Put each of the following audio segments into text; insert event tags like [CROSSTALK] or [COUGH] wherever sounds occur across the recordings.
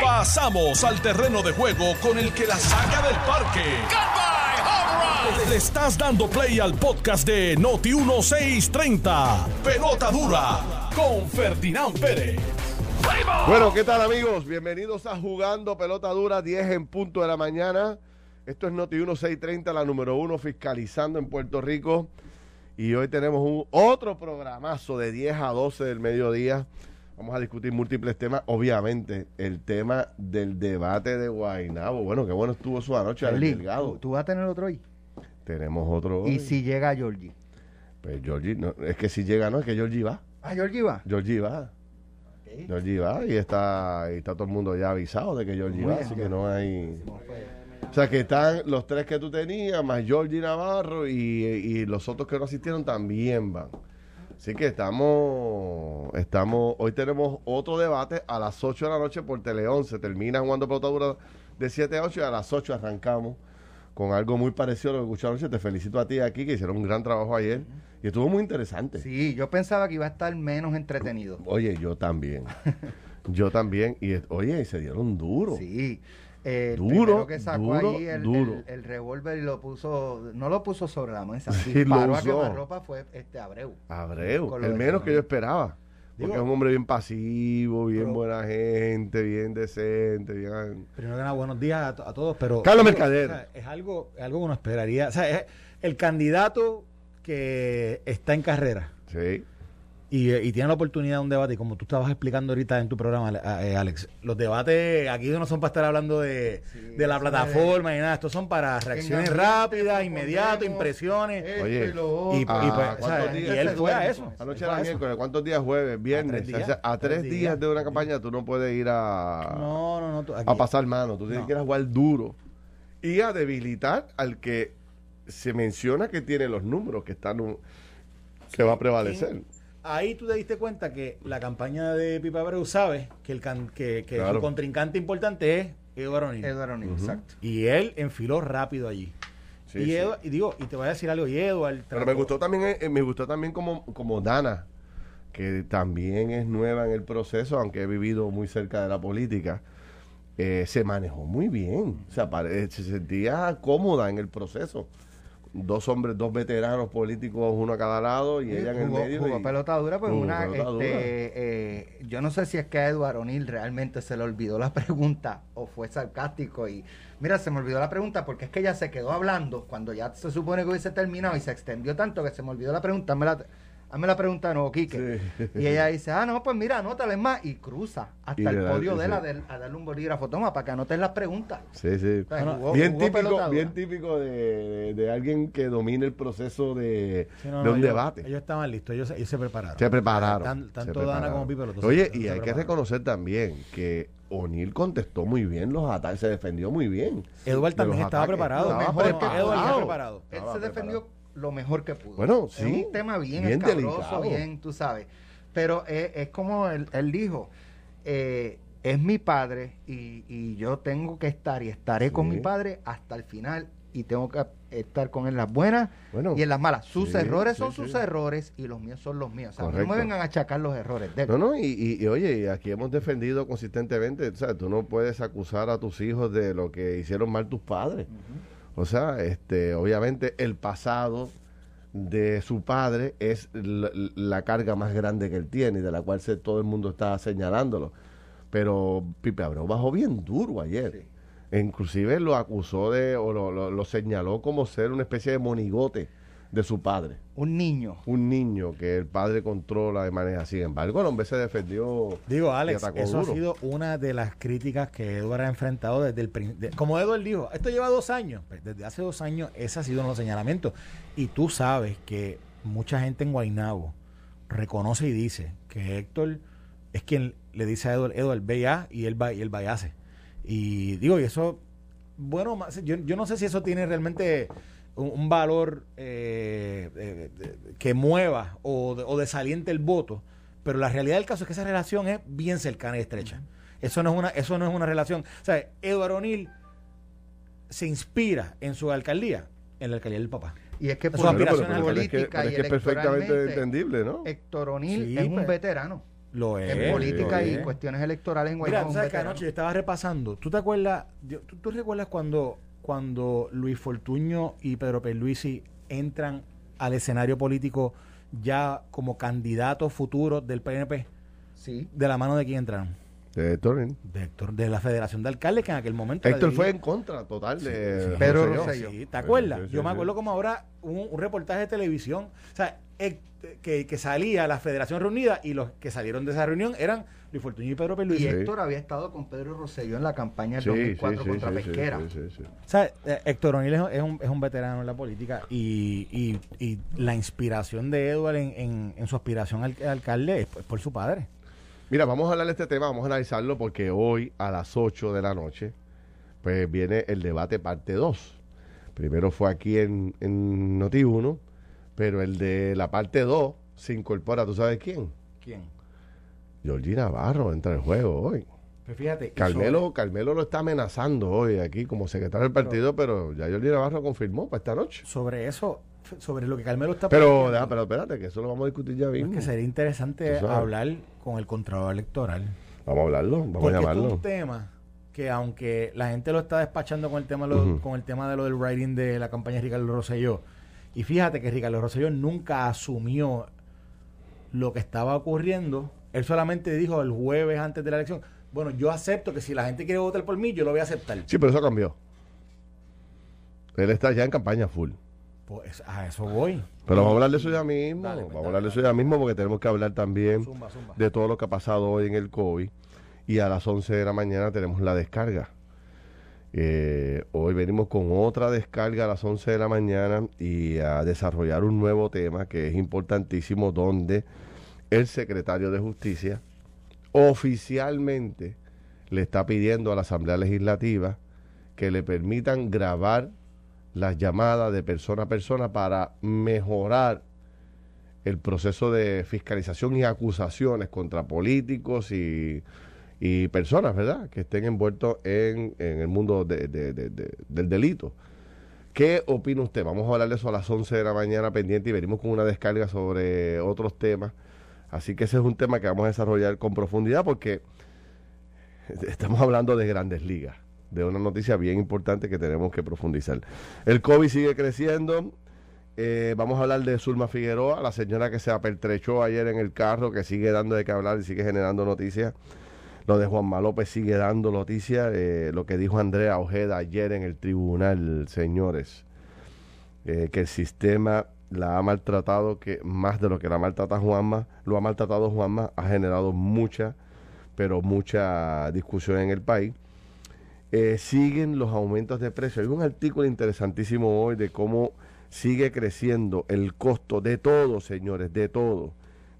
Pasamos al terreno de juego con el que la saca del parque. Le estás dando play al podcast de Noti 1630. Pelota dura con Ferdinand Pérez. Bueno, ¿qué tal amigos? Bienvenidos a Jugando Pelota Dura, 10 en punto de la mañana. Esto es Noti 1630, la número uno fiscalizando en Puerto Rico. Y hoy tenemos un otro programazo de 10 a 12 del mediodía. Vamos a discutir múltiples temas. Obviamente, el tema del debate de Guainabo. Bueno, qué bueno estuvo su anoche al Lee, delgado. ¿tú, tú vas a tener otro hoy. Tenemos otro. Y hoy. si llega Georgie. Pues Georgie, no, es que si llega, no, es que Georgie va. Ah, Georgie va. Georgie va. Georgie va y está, y está todo el mundo ya avisado de que Georgie Muy va, bien. así que no hay. O sea que están los tres que tú tenías, más Georgie Navarro y, y los otros que no asistieron también van. Así que estamos, estamos, hoy tenemos otro debate a las 8 de la noche por Tele 11. Termina jugando pelota dura de 7 a 8 y a las 8 arrancamos con algo muy parecido a lo que escucharon anoche. Te felicito a ti aquí que hicieron un gran trabajo ayer y estuvo muy interesante. Sí, yo pensaba que iba a estar menos entretenido. Oye, yo también. [LAUGHS] yo también. Y oye, y se dieron duro. Sí. Eh, el Duro, que sacó duro, ahí el, duro. el- el revólver y lo puso, no lo puso sobre la mesa, [LAUGHS] Sí, disparó lo a quemarropa fue este Abreu. Abreu, el menos que yo esperaba. Porque es un hombre bien pasivo, bien Pero- buena gente, bien decente, bien... Primero que nada, buenos días a, to- a todos, pero... Carlos digo, Mercader. o sea, es algo, es algo que uno esperaría. O sea, es el candidato que está en carrera Sí. Y, eh, y tiene la oportunidad de un debate, y como tú estabas explicando ahorita en tu programa, eh, Alex, los debates aquí no son para estar hablando de, Sí, de la plataforma y nada, estos son para reacciones rápidas, inmediatas, impresiones. Oye, y y-. Ah, pues, o ¿cuántos sea, días y él fue a eso. Anoche era miércoles, ¿cuántos días jueves? Viernes. tres días, O sea, a tres tres días. días de una campaña tú no puedes ir a, No, no, no. tú- aquí- a pasar mano, tú tienes No. que ir a jugar duro y a debilitar al que se menciona que tiene los números, que están un- que va a prevalecer. Ahí tú te diste cuenta que la campaña de Pipa Abreu sabe que, el can- que, que Claro. su contrincante importante es Eduardo O'Neill. Eduardo O'Neill, exacto. Y él enfiló rápido allí. Sí, y, sí. Y digo, y te voy a decir algo, y Eduardo... Pero me gustó también, eh, me gustó también como, como Dana, que también es nueva en el proceso, aunque he vivido muy cerca de la política, eh, se manejó muy bien. O sea, pare- se sentía cómoda en el proceso. Dos hombres, dos veteranos políticos, uno a cada lado, y ella en el medio. jugó y- pelota dura, pues jugó una, este, dura. eh, yo no sé si es que a Eduardo O'Neill realmente se le olvidó la [LAUGHS] pregunta o fue sarcástico y mira, se me olvidó la pregunta porque es que ella se quedó hablando cuando ya se supone que hubiese terminado y se extendió tanto que se me olvidó la pregunta, hazme la, hazme la pregunta de nuevo, Quique. Sí. Y ella dice, ah, no, pues mira, anótale más y cruza hasta Y el da- podio de él a, sí. del- a darle un bolígrafo, toma, para que anotes las preguntas. Sí, sí. O sea, Bueno, jugó- bien jugó típico, bien típico de, de- de alguien que domine el proceso de, Sí, no, de no, un ellos- debate. Ellos estaban listos, ellos, se- ellos se prepararon. Se prepararon. Tan- se tanto prepararon. Dana como Pipe, los dos se- Oye, se y hay que reconocer también que O'Neill contestó muy bien los ataques, se defendió muy bien. Eduardo de también estaba preparado. Estaba mejor que preparado. Él Estaba se defendió preparado. Lo mejor que pudo. Bueno, Es sí. un tema bien, Bien escabroso, bien, tú sabes. Pero es, es como él, él dijo, eh, es mi padre y, y yo tengo que estar y estaré con mi padre hasta el final y tengo que estar con él en las buenas Bueno, y en las malas. Sus sí, errores sí, son sus errores y los míos son los míos. O sea, no Correcto. me vengan a achacar los errores de. No, no, y, y- y, oye, aquí hemos defendido consistentemente, o sea, tú no puedes acusar a tus hijos de lo que hicieron mal tus padres. O sea, este, obviamente el pasado de su padre es la, la carga más grande que él tiene y de la cual se- todo el mundo está señalándolo. Pero Pipe Abreu bajó bien duro ayer. Sí. E inclusive lo acusó de, o lo, lo- lo señaló como ser una especie de monigote de su padre. Un niño. Un niño que el padre controla de manera. Sin embargo, el hombre se defendió. Digo, y Alex, eso duro. ha sido una de las críticas que Eduardo ha enfrentado desde el principio. Como Eduardo dijo, esto lleva dos años. Pues desde hace dos años, ese ha sido uno de los señalamientos. Y tú sabes que mucha gente en Guaynabo reconoce y dice que Héctor es quien le dice a Eduardo, Eduardo, ve ya, y él va y él va y hace. Y digo, y eso, bueno, más- yo, yo no sé si eso tiene realmente un, un valor eh, eh, de- que mueva o, de- o desaliente el voto, pero la realidad del caso es que esa relación es bien cercana y estrecha. Eso no es una, eso no es una relación. O sea, Eduardo O'Neill se inspira en su alcaldía, en la alcaldía del papá. Y es que Su por aspiración pero- pero es que- pero es que es perfectamente entendible, ¿no? Héctor O'Neill Sí, es un pues. veterano. Lo es. en política lo y es. cuestiones electorales en Mira, tú un sabes que anoche yo estaba repasando. ¿Tú te acuerdas? yo- ¿Tú, tú recuerdas cuando, cuando Luis Fortuño y Pedro Pierluisi entran al escenario político ya como candidatos futuros del PNP? Sí. ¿De la mano de quién entraron? De Héctor, De Héctor, de la Federación de Alcaldes, que en aquel momento... Héctor fue en contra total de Sí, Pedro Rosselló. Rosselló. Sí, ¿te acuerdas? Sí, sí, Yo me sí. acuerdo como ahora un, un reportaje de televisión, o sea, que, que salía la Federación reunida y los que salieron de esa reunión eran Luis Fortuño y Pedro Y Pierluisi. Sí. Héctor había estado con Pedro Rosselló en la campaña del Sí, 2004 sí, sí, contra Pesquera. sí, sí, sí. O sea, eh, Héctor O'Neill es, un, es un veterano en la política y, y- y la inspiración de Edward en, en- en su aspiración al, al alcalde es, por- por su padre. Mira, vamos a hablar de este tema, vamos a analizarlo porque hoy a las 8 de la noche pues viene el debate parte 2. Primero fue aquí en, en Noti1, pero el de la parte 2 se incorpora, ¿tú sabes quién? ¿Quién? Georgie Navarro entra al juego hoy. Pues fíjate. Carmelo, Carmelo lo está amenazando hoy aquí como secretario del partido, pero ya Georgie Navarro confirmó para esta noche. Sobre, eso, sobre lo que Carmelo está Pero, deja, pero espérate, que eso lo vamos a discutir ya es mismo. que sería interesante hablar con el Contralor Electoral. Vamos a hablarlo, vamos Porque a esto es llamarlo. un tema que aunque la gente lo está despachando con el tema lo- con el tema de lo del writing de la campaña de Ricardo Rosselló y fíjate que Ricardo Rosselló nunca asumió lo que estaba ocurriendo él solamente dijo el jueves antes de la elección bueno yo acepto que si la gente quiere votar por mí yo lo voy a aceptar Sí, pero eso cambió. Él está ya en campaña full. pues a eso voy Pero vamos a hablar de eso ya mismo. Dale, pues, vamos a hablar de eso ya mismo porque tenemos que hablar también zumba zumba de todo lo que ha pasado hoy en el COVID. Y a las 11 de la mañana tenemos la descarga. Eh, hoy venimos con otra descarga a las 11 de la mañana y a desarrollar un nuevo tema que es importantísimo donde el secretario de Justicia oficialmente le está pidiendo a la Asamblea Legislativa que le permitan grabar las llamadas de persona a persona para mejorar el proceso de fiscalización y acusaciones contra políticos y, y personas, ¿verdad?, que estén envueltos en, en el mundo de- de- de- de- del delito. ¿Qué opina usted? Vamos a hablar de eso a las 11 de la mañana pendiente y venimos con una descarga sobre otros temas. Así que ese es un tema que vamos a desarrollar con profundidad porque estamos hablando de grandes ligas, de una noticia bien importante que tenemos que profundizar. El COVID sigue creciendo. Eh, vamos a hablar de Zulma Figueroa, la señora que se apertrechó ayer en el carro, que sigue dando de qué hablar y sigue generando noticias. Lo de Juanma López sigue dando noticias. eh, lo que dijo Andrea Ojeda ayer en el tribunal, señores, eh, que el sistema la ha maltratado, que más de lo que la maltrata Juanma, lo ha maltratado Juanma, ha generado mucha, pero mucha discusión en el país. Eh, siguen los aumentos de precios. Hay un artículo interesantísimo hoy de cómo sigue creciendo el costo de todo, señores, de todo.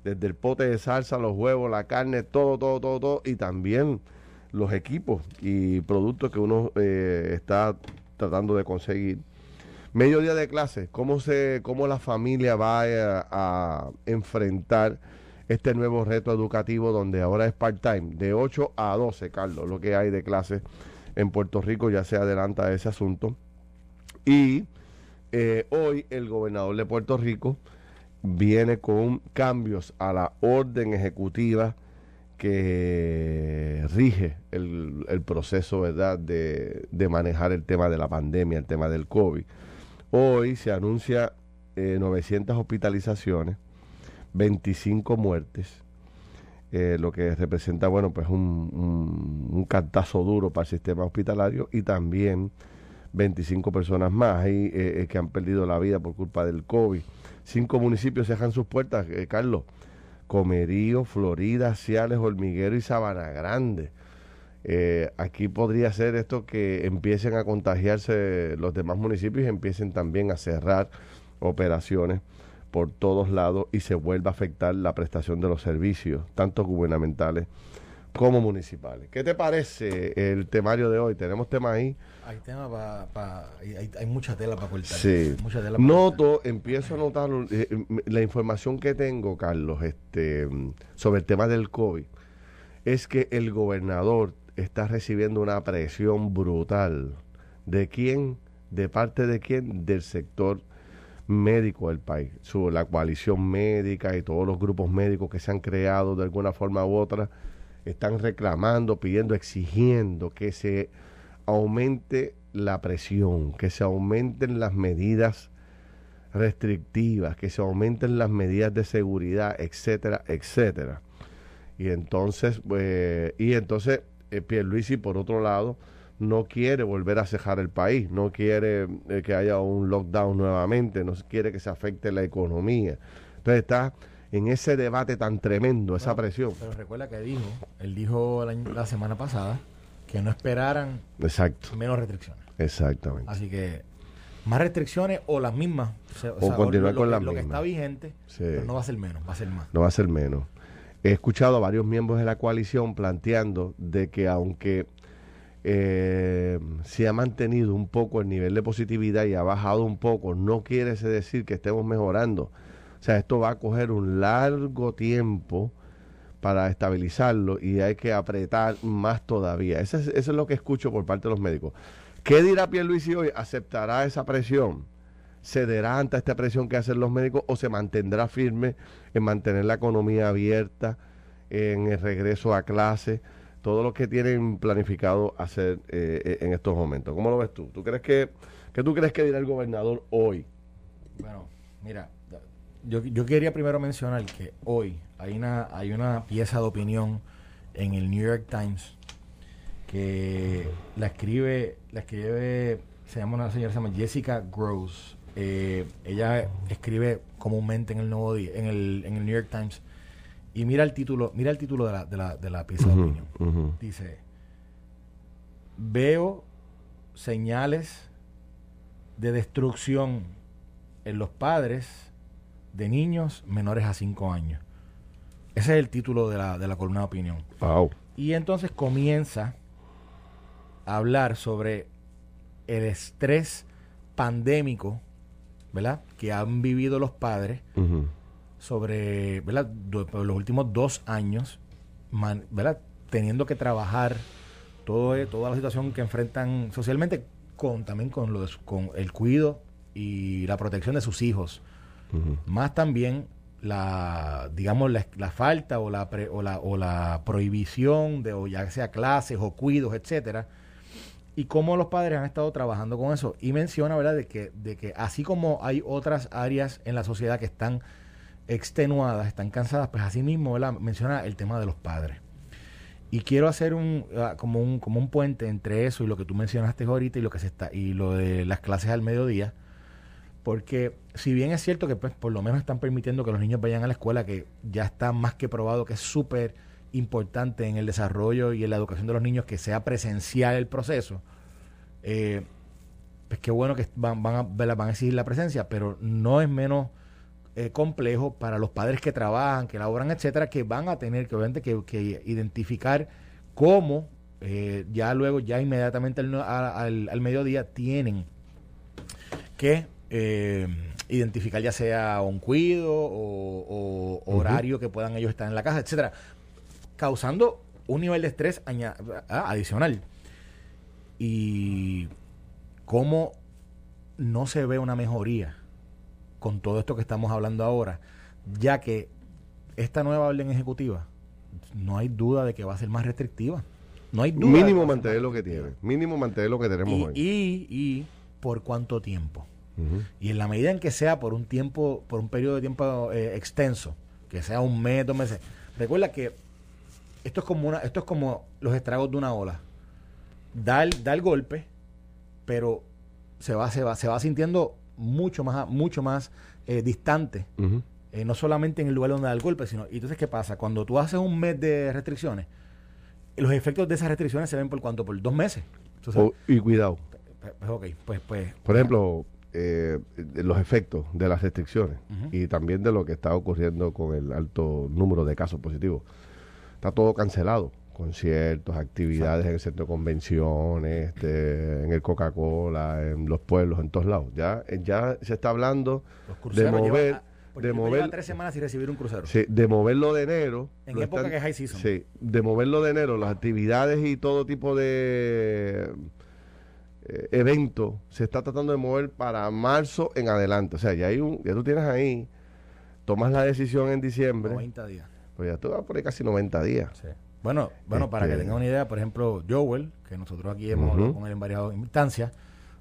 Desde el pote de salsa, los huevos, la carne, todo, todo, todo, todo. Y también los equipos y productos que uno eh, está tratando de conseguir. Mediodía de clase, ¿cómo, se, cómo la familia va a, a enfrentar este nuevo reto educativo donde ahora es part-time, de 8 a 12, Carlos, lo que hay de clases en Puerto Rico, ya se adelanta ese asunto. Y eh, hoy el gobernador de Puerto Rico viene con cambios a la orden ejecutiva que rige el, el proceso ¿verdad? De, de manejar el tema de la pandemia, el tema del COVID. Hoy se anuncia eh, 900 hospitalizaciones, 25 muertes, eh, lo que representa, bueno, pues un, un, un cartazo duro para el sistema hospitalario y también 25 personas más ahí, eh, eh, que han perdido la vida por culpa del COVID. Cinco municipios cierran sus puertas, eh, Carlos. Comerío, Florida, Ciales, Hormiguero y Sabana Grande. Eh, aquí podría ser esto que empiecen a contagiarse los demás municipios y empiecen también a cerrar operaciones por todos lados y se vuelva a afectar la prestación de los servicios, tanto gubernamentales como municipales. ¿Qué te parece el temario de hoy? ¿Tenemos tema ahí? hay tema pa- pa- hay, mucha tela para cortar Sí. mucha tela pa' cortar. Noto, empiezo a notar eh, eh, la información que tengo, Carlos, este, mm, sobre el tema del COVID, es que el gobernador está recibiendo una presión brutal. ¿De quién? ¿De parte de quién? Del sector médico del país. Su, la coalición médica y todos los grupos médicos que se han creado de alguna forma u otra están reclamando, pidiendo, exigiendo que se aumente la presión, que se aumenten las medidas restrictivas, que se aumenten las medidas de seguridad, etcétera, etcétera. Y entonces, pues, y entonces eh, Pierluisi, por otro lado, no quiere volver a cejar el país, no quiere eh, que haya un lockdown nuevamente, no quiere que se afecte la economía. Entonces está en ese debate tan tremendo, esa presión. Pero recuerda que dijo, él dijo la, semana pasada que no esperaran Exacto. menos restricciones. Exactamente. Así que más restricciones o las mismas. O, continuar con las mismas. Lo que está vigente, pero no va a ser menos, va a ser más. No va a ser menos. He escuchado a varios miembros de la coalición planteando de que aunque eh, se ha mantenido un poco el nivel de positividad y ha bajado un poco, no quiere decir que estemos mejorando. O sea, esto va a coger un largo tiempo para estabilizarlo y hay que apretar más todavía. Eso es, eso es lo que escucho por parte de los médicos. ¿Qué dirá Pierluisi hoy? ¿Aceptará esa presión? ¿Cederá ante esta presión que hacen los médicos o se mantendrá firme en mantener la economía abierta, en el regreso a clase, todo lo que tienen planificado hacer eh, eh, en estos momentos? ¿Cómo lo ves tú? ¿Tú crees que, ¿Qué tú crees que dirá el gobernador hoy? Bueno, mira, yo, yo quería primero mencionar que hoy hay una, hay una pieza de opinión en el New York Times que la escribe, la escribe, se llama una señora, se llama Jessica Gross. Eh, ella escribe comúnmente en el Nuevo Día, en el, en el New York Times. Y mira el título, mira el título de la, de la, de la pieza de opinión. Dice, veo señales de destrucción en los padres de niños menores a 5 años. Ese es el título de la, de la columna de opinión. Y entonces comienza hablar sobre el estrés pandémico, ¿verdad? Que han vivido los padres sobre, ¿verdad? los últimos dos años, ¿verdad? Teniendo que trabajar todo, eh, toda la situación que enfrentan socialmente con también con, lo con el cuidado y la protección de sus hijos. Más también la digamos la, falta o la, o la o la prohibición de o ya sea clases o cuidos etcétera y cómo los padres han estado trabajando con eso. Y menciona, ¿verdad?, de que, de que así como hay otras áreas en la sociedad que están extenuadas, están cansadas, pues así mismo, ¿verdad? menciona el tema de los padres. Y quiero hacer un, ah, como, un, como un puente entre eso y lo que tú mencionaste ahorita y lo que se está y lo de las clases al mediodía, porque si bien es cierto que pues por lo menos están permitiendo que los niños vayan a la escuela, que ya está más que probado que es súper importante en el desarrollo y en la educación de los niños que sea presencial el proceso, eh, pues qué bueno que van, van, a, van a exigir la presencia, pero no es menos eh, complejo para los padres que trabajan, que laboran, etcétera, que van a tener que obviamente que, identificar cómo eh, ya luego, ya inmediatamente al, al, mediodía tienen que identificar ya sea un cuido o, horario que puedan ellos estar en la casa, etcétera causando un nivel de estrés ah, adicional. Y cómo no se ve una mejoría con todo esto que estamos hablando ahora, ya que esta nueva orden ejecutiva no hay duda de que va a ser más restrictiva. No hay duda. Mínimo mantener lo que tiene. Mínimo mantener lo que tenemos y, hoy. Y, por cuánto tiempo. Y en la medida en que sea por un tiempo, por un periodo de tiempo eh, extenso, que sea un mes, dos meses. Recuerda que esto es como una, esto es como los estragos de una ola. Da el, da el golpe, pero se va, se va, se va sintiendo mucho más, mucho más eh, distante. Eh, no solamente en el lugar donde da el golpe, sino. Y entonces, ¿qué pasa? Cuando tú haces un mes de restricciones, los efectos de esas restricciones se ven por cuánto? Por dos meses. Oh, y cuidado. Pues, pues, pues, por ejemplo, eh, los efectos de las restricciones y también de lo que está ocurriendo con el alto número de casos positivos está todo cancelado. Conciertos, actividades en el centro de convenciones, este, en el Coca-Cola, en los pueblos, en todos lados. Ya, ya se está hablando de mover. de mover tres semanas sin recibir un crucero. Sí, de moverlo de enero. En época que es high season. Sí, de moverlo de enero, las actividades y todo tipo de eh, evento se está tratando de mover para marzo en adelante. O sea, ya, hay un, ya tú tienes ahí, tomas la decisión en diciembre, 90 días. pues ya tú vas por ahí casi 90 días. Sí. Bueno, bueno, para que Este- tengan una idea, por ejemplo, Joel, que nosotros aquí hemos hablado Ujú. con él en varias instancias,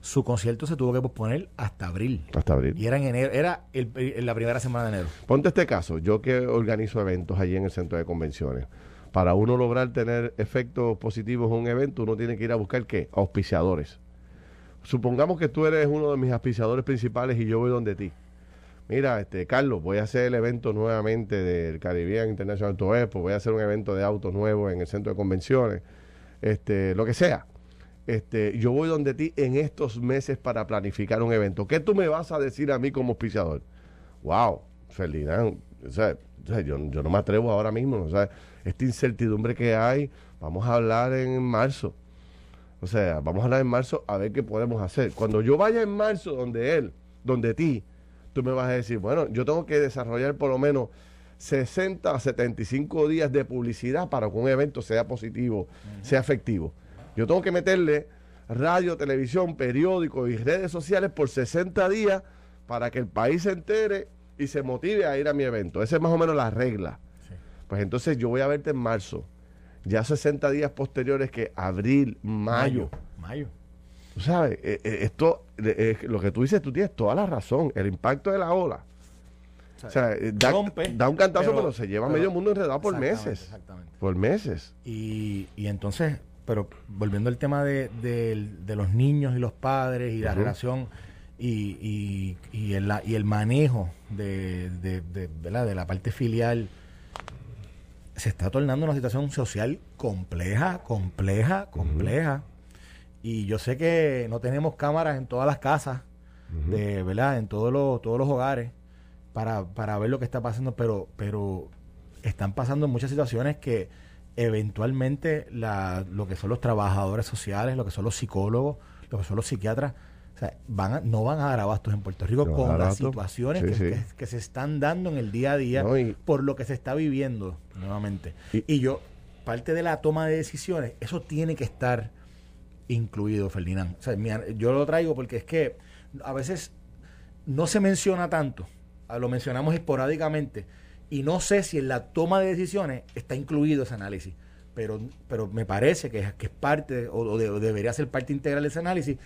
su concierto se tuvo que posponer hasta abril. Hasta abril. Y era en enero, era el- la primera semana de enero. Ponte este caso, yo que organizo eventos allí en el centro de convenciones. Para uno lograr tener efectos positivos en un evento, uno tiene que ir a buscar qué? Auspiciadores. Supongamos que tú eres uno de mis auspiciadores principales y yo voy donde ti. Mira, este Carlos, voy a hacer el evento nuevamente del Caribbean International Auto Expo, voy a hacer un evento de autos nuevos en el centro de convenciones, este, lo que sea. Este, yo voy donde ti en estos meses para planificar un evento. ¿Qué tú me vas a decir a mí como auspiciador? Wow, Ferdinand, o sea, yo, yo no me atrevo ahora mismo, o sea, esta incertidumbre que hay, vamos a hablar en marzo. O sea, vamos a hablar en marzo a ver qué podemos hacer. Cuando yo vaya en marzo donde él, donde ti, tú me vas a decir, bueno, yo tengo que desarrollar por lo menos 60 a 75 días de publicidad para que un evento sea positivo, sea efectivo. Yo tengo que meterle radio, televisión, periódico y redes sociales por 60 días para que el país se entere y se motive a ir a mi evento. Esa es más o menos la regla. Sí. Pues entonces yo voy a verte en marzo. Ya 60 días posteriores que abril, mayo. Mayo. Tú sabes, eh, eh, esto, eh, eh, lo que tú dices, tú tienes toda la razón. El impacto de la ola. O sea, da, rompe, da un cantazo, pero, pero- se lleva pero- medio mundo enredado por Exactamente, meses. Exactamente. Por meses. Y, y entonces, pero volviendo al tema de, del- de los niños y los padres y la relación y, y, y, el, y el manejo de, de, de- de la parte filial, se está tornando una situación social compleja, compleja, compleja. Y yo sé que no tenemos cámaras en todas las casas, de, ¿verdad? En todos los, todos los hogares para, para ver lo que está pasando, pero, pero están pasando muchas situaciones que eventualmente la, lo que son los trabajadores sociales, lo que son los psicólogos, lo que son los psiquiatras, sea, van a- no van a dar abastos en Puerto Rico No con las situaciones Sí, que, sí. que- que se están dando en el día a día No, y- por lo que se está viviendo nuevamente. Y- Y, yo, parte de la toma de decisiones, eso tiene que estar incluido, Ferdinand. O sea, yo lo traigo porque es que a veces no se menciona tanto, a- lo mencionamos esporádicamente, y no sé si en la toma de decisiones está incluido ese análisis. Pero, pero me parece que es, que es parte, o, o de- o debería ser parte integral de ese análisis,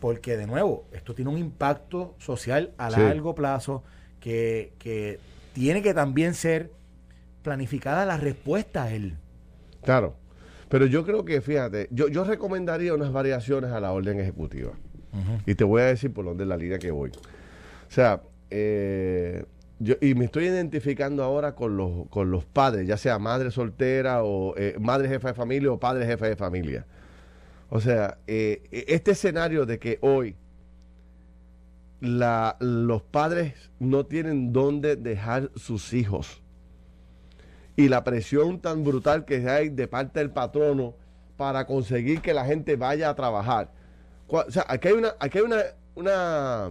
porque de nuevo, esto tiene un impacto social a Sí. largo plazo que, que tiene que también ser planificada la respuesta a él. Claro. Pero yo creo que, fíjate, yo, yo recomendaría unas variaciones a la orden ejecutiva. Y te voy a decir por dónde es la línea que voy. O sea, eh, yo, y me estoy identificando ahora con los, con los padres, ya sea madre soltera o eh, madre jefa de familia o padre jefe de familia. O sea, eh, este escenario de que hoy los padres no tienen dónde dejar sus hijos y la presión tan brutal que hay de parte del patrono para conseguir que la gente vaya a trabajar. O sea, aquí hay una, aquí hay una, una,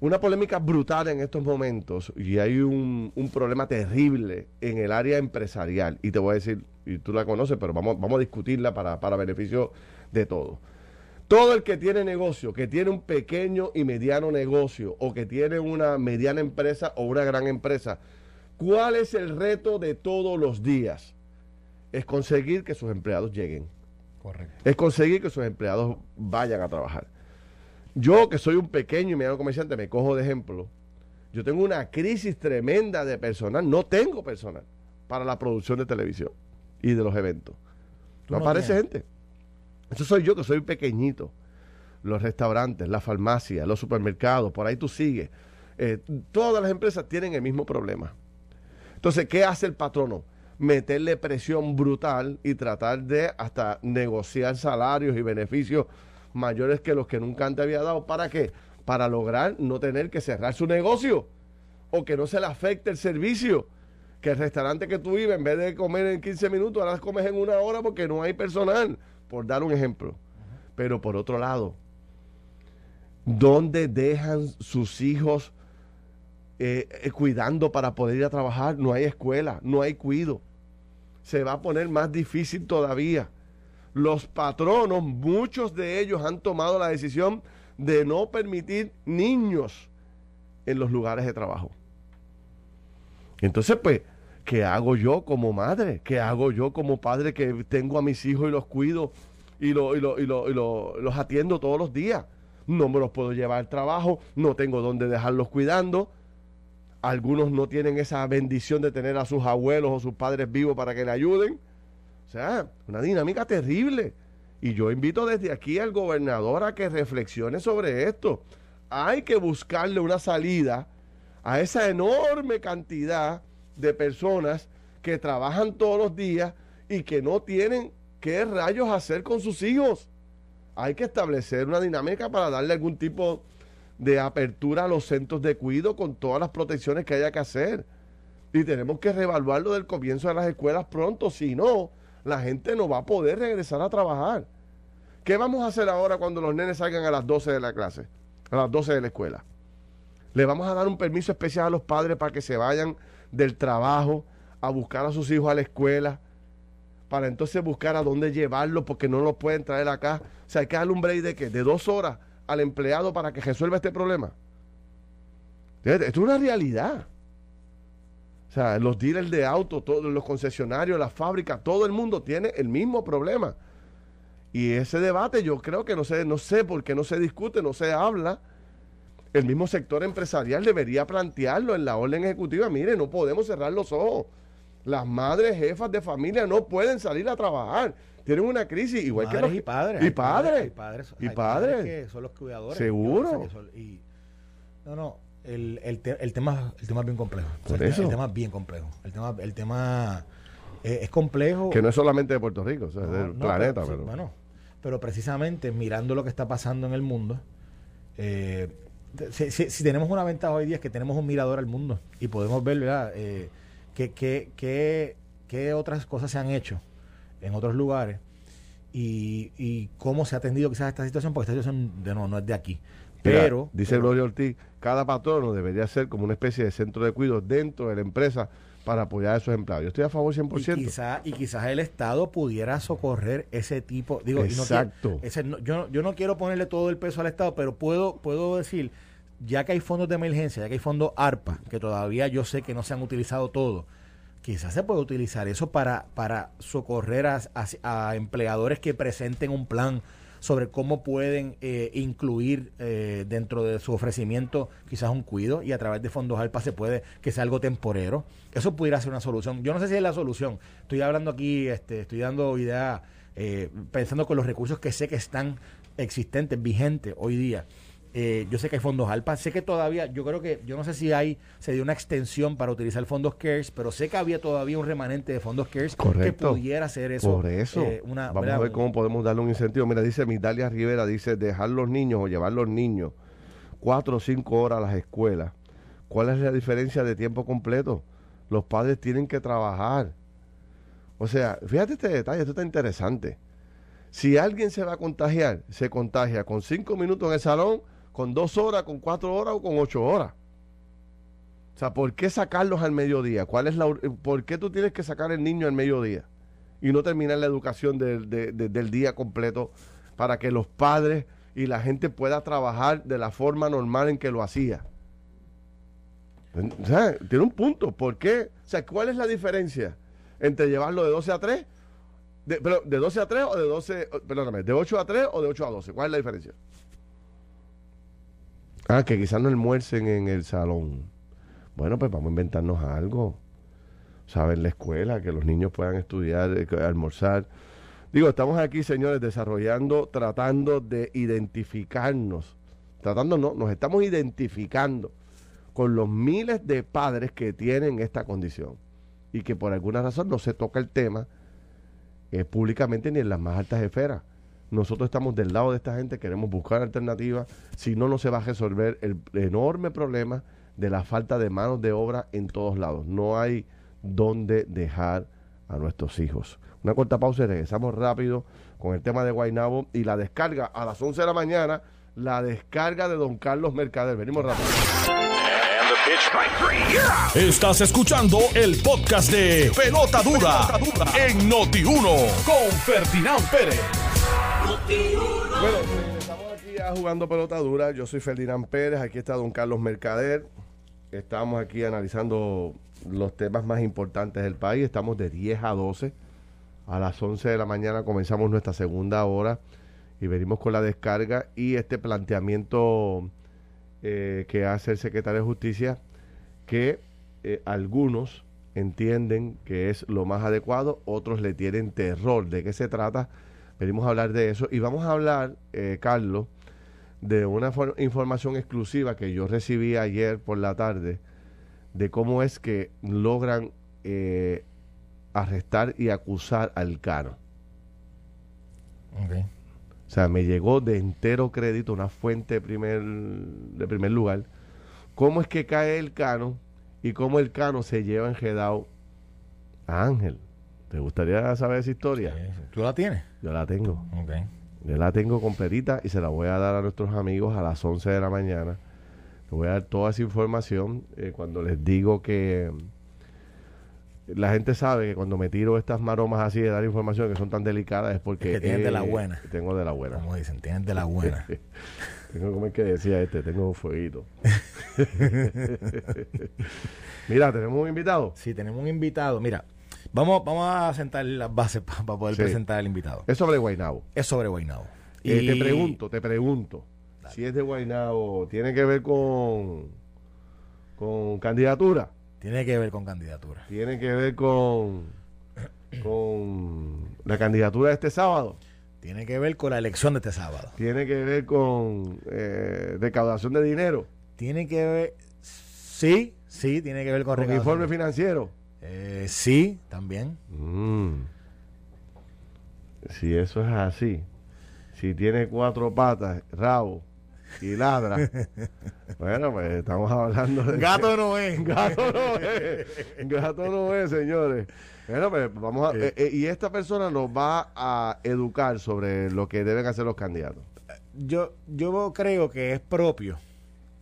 una polémica brutal en estos momentos y hay un, un problema terrible en el área empresarial. Y te voy a decir, y tú la conoces, pero vamos, vamos a discutirla para, para beneficio de todos. Todo el que tiene negocio, que tiene un pequeño y mediano negocio, o que tiene una mediana empresa o una gran empresa, ¿cuál es el reto de todos los días? Es conseguir que sus empleados lleguen Correcto. es conseguir que sus empleados vayan a trabajar. Yo, que soy un pequeño y mediano comerciante, me cojo de ejemplo. Yo tengo una crisis tremenda de personal. No tengo personal para la producción de televisión y de los eventos. No no aparece tienes. gente. Eso soy yo, que soy pequeñito. Los restaurantes, las farmacias, los supermercados, por ahí tú sigues. Eh, todas las empresas tienen el mismo problema. Entonces, ¿qué hace el patrono? Meterle presión brutal y tratar de hasta negociar salarios y beneficios mayores que los que nunca antes había dado. ¿Para qué? Para lograr no tener que cerrar su negocio o que no se le afecte el servicio. Que el restaurante que tú vives, en vez de comer en 15 minutos, ahora comes en una hora porque no hay personal, por dar un ejemplo. Pero por otro lado, ¿dónde dejan sus hijos eh, eh, cuidando para poder ir a trabajar? No hay escuela, no hay cuido. Se va a poner más difícil todavía. Los patronos, muchos de ellos han tomado la decisión de no permitir niños en los lugares de trabajo. Entonces, pues, ¿qué hago yo como madre? ¿Qué hago yo como padre que tengo a mis hijos y los cuido y, lo, y, lo, y, lo, los atiendo todos los días? No me los puedo llevar al trabajo, no tengo dónde dejarlos cuidando. Algunos no tienen esa bendición de tener a sus abuelos o sus padres vivos para que le ayuden. O sea, una dinámica terrible. Y yo invito desde aquí al gobernador a que reflexione sobre esto. Hay que buscarle una salida a esa enorme cantidad de personas que trabajan todos los días y que no tienen qué rayos hacer con sus hijos. Hay que establecer una dinámica para darle algún tipo de apertura a los centros de cuidado con todas las protecciones que haya que hacer. Y tenemos que reevaluarlo del comienzo de las escuelas pronto, si no, la gente no va a poder regresar a trabajar. ¿Qué vamos a hacer ahora cuando los nenes salgan a las 12 de la clase? A las 12 de la escuela. Le vamos a dar un permiso especial a los padres para que se vayan del trabajo a buscar a sus hijos a la escuela, para entonces buscar a dónde llevarlos porque no los pueden traer acá. O sea, hay que darle un break de qué? De dos horas al empleado para que resuelva este problema. Esto es una realidad. O sea, los dealers de autos, todos los concesionarios, las fábricas, todo el mundo tiene el mismo problema. Y ese debate yo creo que no sé, no sé por qué no se discute, no se habla. El mismo sector empresarial debería plantearlo en la orden ejecutiva. Mire, no podemos cerrar los ojos. Las madres jefas de familia no pueden salir a trabajar. Tienen una crisis igual que los y padres. Y padres. Y padres. Y padres. que son los cuidadores. Seguro. Son- y- no, no. El, el, te- el tema, el tema es bien complejo. Por el, eso. el tema es bien complejo. El tema, el tema eh, es complejo. Que no es solamente de Puerto Rico, o sea, es del no, planeta. pero, sí, Pero, bueno, pero precisamente mirando lo que está pasando en el mundo, eh, si, si- si tenemos una ventaja hoy día es que tenemos un mirador al mundo y podemos ver, ¿verdad? Eh, qué, qué- qué- qué otras cosas se han hecho en otros lugares y, y cómo se ha atendido quizás esta situación, porque esta situación de no, no es de aquí. Mira, Pero, dice pero- Gloria Ortiz, cada patrono debería ser como una especie de centro de cuidado dentro de la empresa para apoyar a esos empleados. Yo estoy a favor 100%. Y quizás y quizás el Estado pudiera socorrer ese tipo. Digo, no Exacto. quiero- ese no- yo, yo no quiero ponerle todo el peso al Estado, pero puedo, puedo decir, ya que hay fondos de emergencia, ya que hay fondos ARPA, que todavía yo sé que no se han utilizado todos, quizás se puede utilizar eso para, para socorrer a, a- a empleadores que presenten un plan sobre cómo pueden eh, incluir eh, dentro de su ofrecimiento quizás un cuido y a través de fondos ARPA se puede que sea algo temporero. Eso pudiera ser una solución. Yo no sé si es la solución. Estoy hablando aquí, este, estoy dando ideas, eh, pensando con los recursos que sé que están existentes, vigentes hoy día. Eh, yo sé que hay fondos ALPA, sé que todavía, yo creo que, yo no sé si hay, se dio una extensión para utilizar fondos CARES, pero sé que había todavía un remanente de fondos CARES que pudiera hacer eso. Por eso, eh, una, vamos ¿verdad? a ver cómo podemos darle un incentivo. Mira, dice Migdalia Rivera, dice dejar los niños o llevar los niños cuatro o cinco horas a las escuelas. ¿Cuál es la diferencia de tiempo completo? Los padres tienen que trabajar. O sea, fíjate este detalle, esto está interesante. Si alguien se va a contagiar, se contagia con cinco minutos en el salón, con dos horas, con cuatro horas o con ocho horas. O sea, ¿por qué sacarlos al mediodía? ¿Cuál es la, ¿Por qué tú tienes que sacar el niño al mediodía? y no terminar la educación del- de- de- del día completo para que los padres y la gente pueda trabajar de la forma normal en que lo hacía. O sea, tiene un punto. ¿Por qué? O sea, ¿cuál es la diferencia entre llevarlo de 12 a 3? De, pero, ¿De 12 a 3 o de 12, o- perdóname, de 8 a 3 o de 8 a 12? ¿Cuál es la diferencia? Ah, que quizás no almuercen en el salón. Bueno, pues vamos a inventarnos algo. Saber la escuela, que los niños puedan estudiar, eh, almorzar. Digo, estamos aquí, señores, desarrollando, tratando de identificarnos. Tratando, no, nos estamos identificando con los miles de padres que tienen esta condición y que por alguna razón no se toca el tema eh, públicamente ni en las más altas esferas. Nosotros estamos del lado de esta gente, queremos buscar alternativas, si no, no se va a resolver el enorme problema de la falta de manos de obra en todos lados. No hay dónde dejar a nuestros hijos. Una corta pausa y regresamos rápido con el tema de Guainabo y la descarga a las 11 de la mañana, la descarga de don Carlos Mercader. Venimos rápido. Estás escuchando el podcast de Pelota Dura, en Noti1 con Ferdinand Pérez. Bueno, estamos aquí jugando pelota dura. Yo soy Ferdinand Pérez, aquí está don Carlos Mercader. Estamos aquí analizando los temas más importantes del país. Estamos de 10 a 12. A las 11 de la mañana comenzamos nuestra segunda hora y venimos con la descarga y este planteamiento eh, que hace el secretario de Justicia que eh, algunos entienden que es lo más adecuado, otros le tienen terror. ¿De qué se trata? Venimos a hablar de eso y vamos a hablar, eh, Carlos, de una información exclusiva que yo recibí ayer por la tarde de cómo es que logran eh, arrestar y acusar al Cano. O sea, me llegó de entero crédito una fuente de primer, de primer lugar. ¿Cómo es que cae el Cano y cómo el Cano se lleva enjedado a Ángel? ¿Te gustaría saber esa historia? ¿Tú la tienes? Yo la tengo. Yo la tengo completita y se la voy a dar a nuestros amigos a las 11 de la mañana. Les voy a dar toda esa información eh, cuando les digo que la gente sabe que cuando me tiro estas maromas así de dar información que son tan delicadas es porque... Es que tienen de la buena. Tengo de la buena. Como dicen, tienen de la buena. [LAUGHS] tengo como es que decía este, tengo un fueguito. [LAUGHS] [LAUGHS] Mira, tenemos un invitado. Sí, tenemos un invitado. Mira, vamos, vamos a sentar las bases para poder presentar al invitado. Es sobre Guainabo. Es sobre Guainabo. Eh, y te pregunto, te pregunto, si es de Guainabo, ¿tiene que ver con, con candidatura? Tiene que ver con candidatura. Tiene que ver con, con la candidatura de este sábado. Tiene que ver con la elección de este sábado. Tiene que ver con eh, recaudación de dinero. Tiene que ver, sí, sí, tiene que ver con, con informe financiero. Eh, sí, también. Mm. Si eso es así, si tiene cuatro patas, rabo, y ladra. [LAUGHS] bueno, pues estamos hablando de. Gato no es. [LAUGHS] Gato no es. Gato no es, señores. Bueno, pues vamos a. Eh, eh, y esta persona nos va a educar sobre lo que deben hacer los candidatos. Yo, yo creo que es propio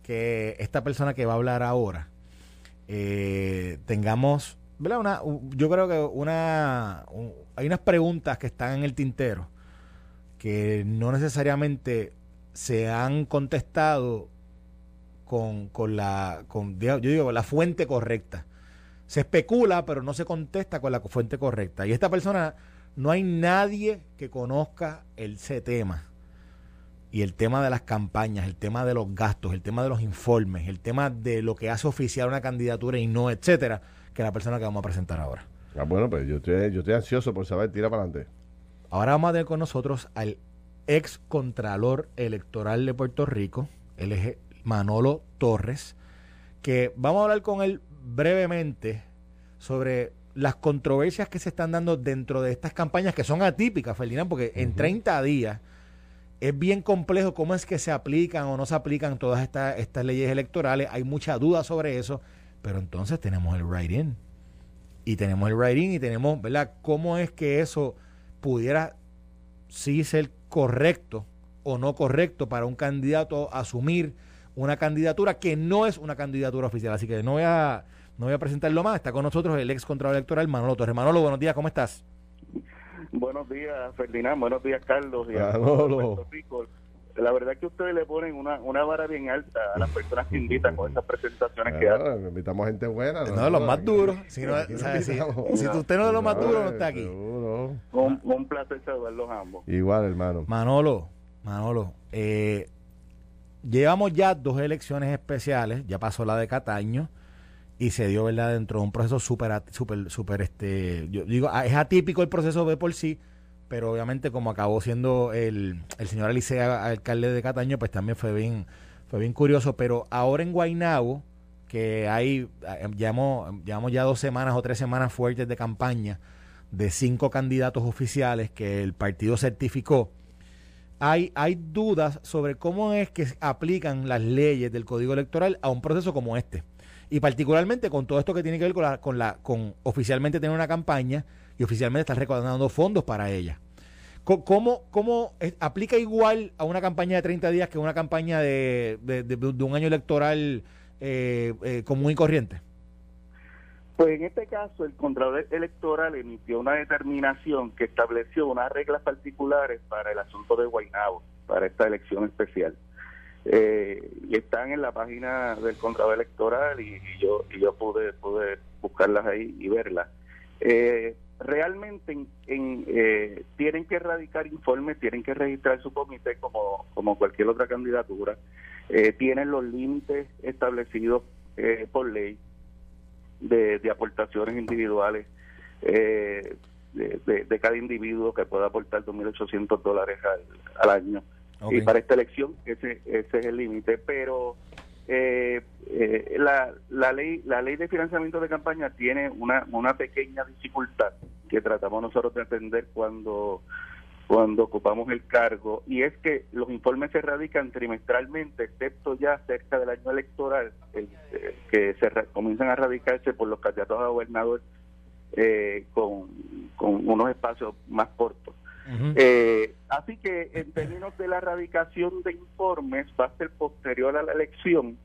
que esta persona que va a hablar ahora eh, tengamos. ¿Verdad? Una, yo creo que una. hay unas preguntas que están en el tintero que no necesariamente se han contestado con, con la, con, yo digo, la fuente correcta. Se especula, pero no se contesta con la fuente correcta. Y esta persona, no hay nadie que conozca ese tema. Y el tema de las campañas, el tema de los gastos, el tema de los informes, el tema de lo que hace oficial una candidatura y no, etcétera, que la persona que vamos a presentar ahora. Ah, bueno, pues yo estoy, yo estoy ansioso por saber, tira para adelante. Ahora vamos a tener con nosotros al ex contralor electoral de Puerto Rico, él es Manolo Torres, que vamos a hablar con él brevemente sobre las controversias que se están dando dentro de estas campañas que son atípicas, Ferdinand, porque en 30 días es bien complejo cómo es que se aplican o no se aplican todas estas, estas leyes electorales. Hay mucha duda sobre eso, pero entonces tenemos el write-in. Y tenemos el write-in y tenemos, ¿verdad? ¿Cómo es que eso pudiera sí ser correcto o no correcto para un candidato asumir una candidatura que no es una candidatura oficial. Así que no voy a, no voy a presentarlo más. Está con nosotros el ex contralor electoral Manolo Torres. Manolo, buenos días, ¿cómo estás? Buenos días, Ferdinand. Buenos días, Carlos. Y Manolo la verdad es que ustedes le ponen una, una vara bien alta a las personas que invitan con esas presentaciones que hacen. Invitamos gente buena. No, de los más duros. Si, no, si, si, usted no es de los más duros, no está aquí. Un, un placer saludarlos ambos. Igual, hermano. Manolo, Manolo, eh, llevamos ya dos elecciones especiales, ya pasó la de Cataño y se dio, ¿verdad?, dentro de un proceso súper, súper, súper, este, yo digo, es atípico el proceso de por sí, pero obviamente como acabó siendo el, el señor Alicea alcalde de Cataño, pues también fue bien, fue bien curioso. Pero ahora en Guaynabo, que hay, llevamos, llevamos ya dos semanas o tres semanas fuertes de campaña de cinco candidatos oficiales que el partido certificó, hay, hay dudas sobre cómo es que aplican las leyes del Código Electoral a un proceso como este. Y particularmente con todo esto que tiene que ver con, la, con, la, con oficialmente tener una campaña y oficialmente está recaudando fondos para ella. ¿Cómo, ¿Cómo, aplica igual a una campaña de 30 días que una campaña de, de, un año electoral eh, eh, común y corriente? Pues en este caso el Contralor Electoral emitió una determinación que estableció unas reglas particulares para el asunto de Guaynabo, para esta elección especial. Eh, y están en la página del Contralor Electoral y, yo y yo pude pude buscarlas ahí y verlas. Realmente en, eh, tienen que erradicar informes, tienen que registrar su comité como, como cualquier otra candidatura, tienen los límites establecidos por ley de, aportaciones individuales eh, de, cada individuo que pueda aportar 2.800 dólares al, año. Y para esta elección ese, ese es el límite, pero eh, eh, la, la ley la ley de financiamiento de campaña tiene una, una pequeña dificultad que tratamos nosotros de atender cuando cuando ocupamos el cargo, y es que los informes se radican trimestralmente, excepto ya cerca del año electoral, eh, que se comienzan a radicarse por los candidatos a gobernador eh, con, unos espacios más cortos. Eh, así que en términos de la radicación de informes va a ser posterior a la elección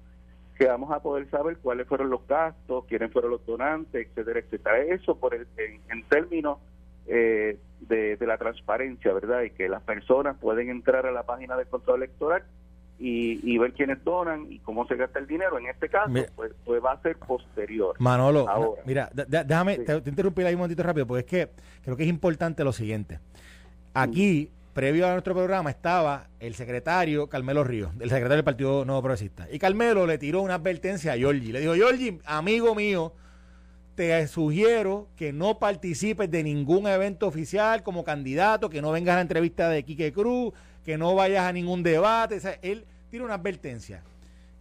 que vamos a poder saber cuáles fueron los gastos, quiénes fueron los donantes, etcétera, etcétera. Eso por el, en términos eh, de, la transparencia, ¿verdad? Y que las personas pueden entrar a la página del control electoral y, ver quiénes donan y cómo se gasta el dinero. En este caso, pues, pues, va a ser posterior. Manolo, mira, déjame, te, te interrumpir ahí un momentito rápido, porque es que creo que es importante lo siguiente. Aquí, previo a nuestro programa, estaba el secretario Carmelo Ríos, el secretario del Partido Nuevo Progresista. Y Carmelo le tiró una advertencia a Giorgi. Le dijo, Giorgi, amigo mío, te sugiero que no participes de ningún evento oficial como candidato, que no vengas a la entrevista de Quique Cruz, que no vayas a ningún debate. él tiene una advertencia.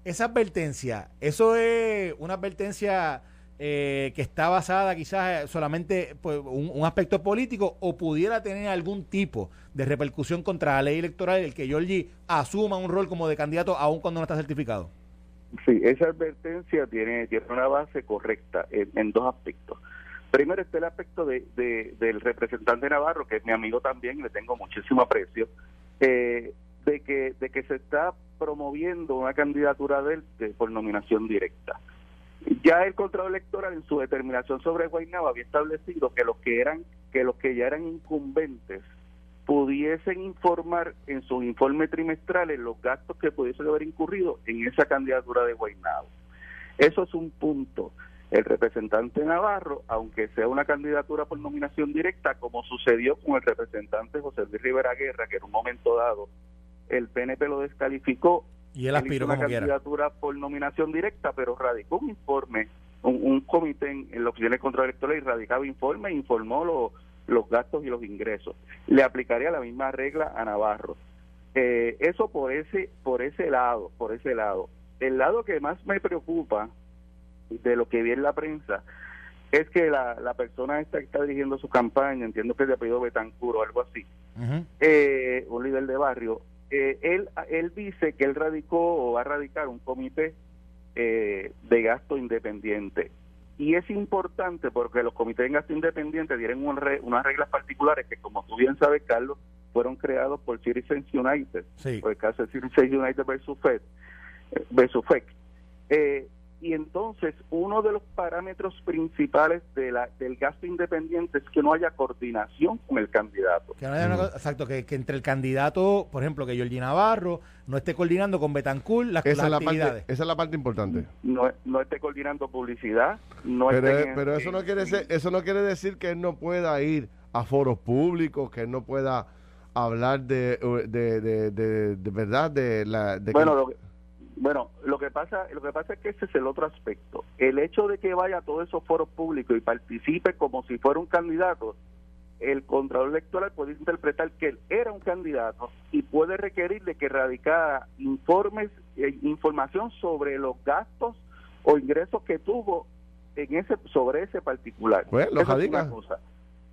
Esa advertencia, ¿eso es una advertencia eh, que está basada quizás solamente pues, un, aspecto político o pudiera tener algún tipo de repercusión contra la ley electoral el que Giorgi asuma un rol como de candidato aun cuando no está certificado? Sí, esa advertencia tiene, tiene una base correcta en, dos aspectos. Primero está el aspecto de, del representante Navarro, que es mi amigo también, le tengo muchísimo aprecio, eh, de, que, de que se está promoviendo una candidatura de él por nominación directa. Ya el control electoral en su determinación sobre Guaynabo había establecido que los que eran que los que ya eran incumbentes pudiesen informar en sus informes trimestrales los gastos que pudiesen haber incurrido en esa candidatura de Guaynabo. Eso es un punto. El representante Navarro, aunque sea una candidatura por nominación directa, como sucedió con el representante José Luis Rivera Guerra, que en un momento dado el PNP lo descalificó. Y él aspiró una candidatura por nominación directa, pero radicó un informe, un, comité en, en la oficina de control electoral y radicaba informe e informó lo, los gastos y los ingresos. Le aplicaría la misma regla a Navarro. Eh, eso por ese, por ese lado, por ese lado. El lado que más me preocupa de lo que vi en la prensa es que la, la persona esta que está dirigiendo su campaña, entiendo que es de apellido Betancur o algo así, eh, un líder de barrio, eh, él, él dice que él radicó o va a radicar un comité de gasto independiente. Y es importante porque los comités de gasto independientes tienen unas reglas particulares que, como tú bien sabes, Carlos, fueron creados por Citizens United, por el caso de Citizens United versus FED, eh, versus FEC. Eh, y entonces uno de los parámetros principales de la, del gasto independiente es que no haya coordinación con el candidato. Que no haya exacto, que, entre el candidato, por ejemplo, que Jordi Navarro no esté coordinando con Betancourt las, esa actividades. esa es la parte importante. No, no esté coordinando publicidad. No pero pero eso, no quiere ser, eso no quiere decir que él no pueda ir a foros públicos, que él no pueda hablar de, de, de, de, verdad de la... De bueno, bueno, lo que pasa, lo que pasa es que ese es el otro aspecto. El hecho de que vaya a todos esos foros públicos y participe como si fuera un candidato, el Contralor Electoral puede interpretar que él era un candidato y puede requerirle que radicara informes, e información sobre los gastos o ingresos que tuvo en ese sobre ese particular. Pues, lo Eso es una cosa.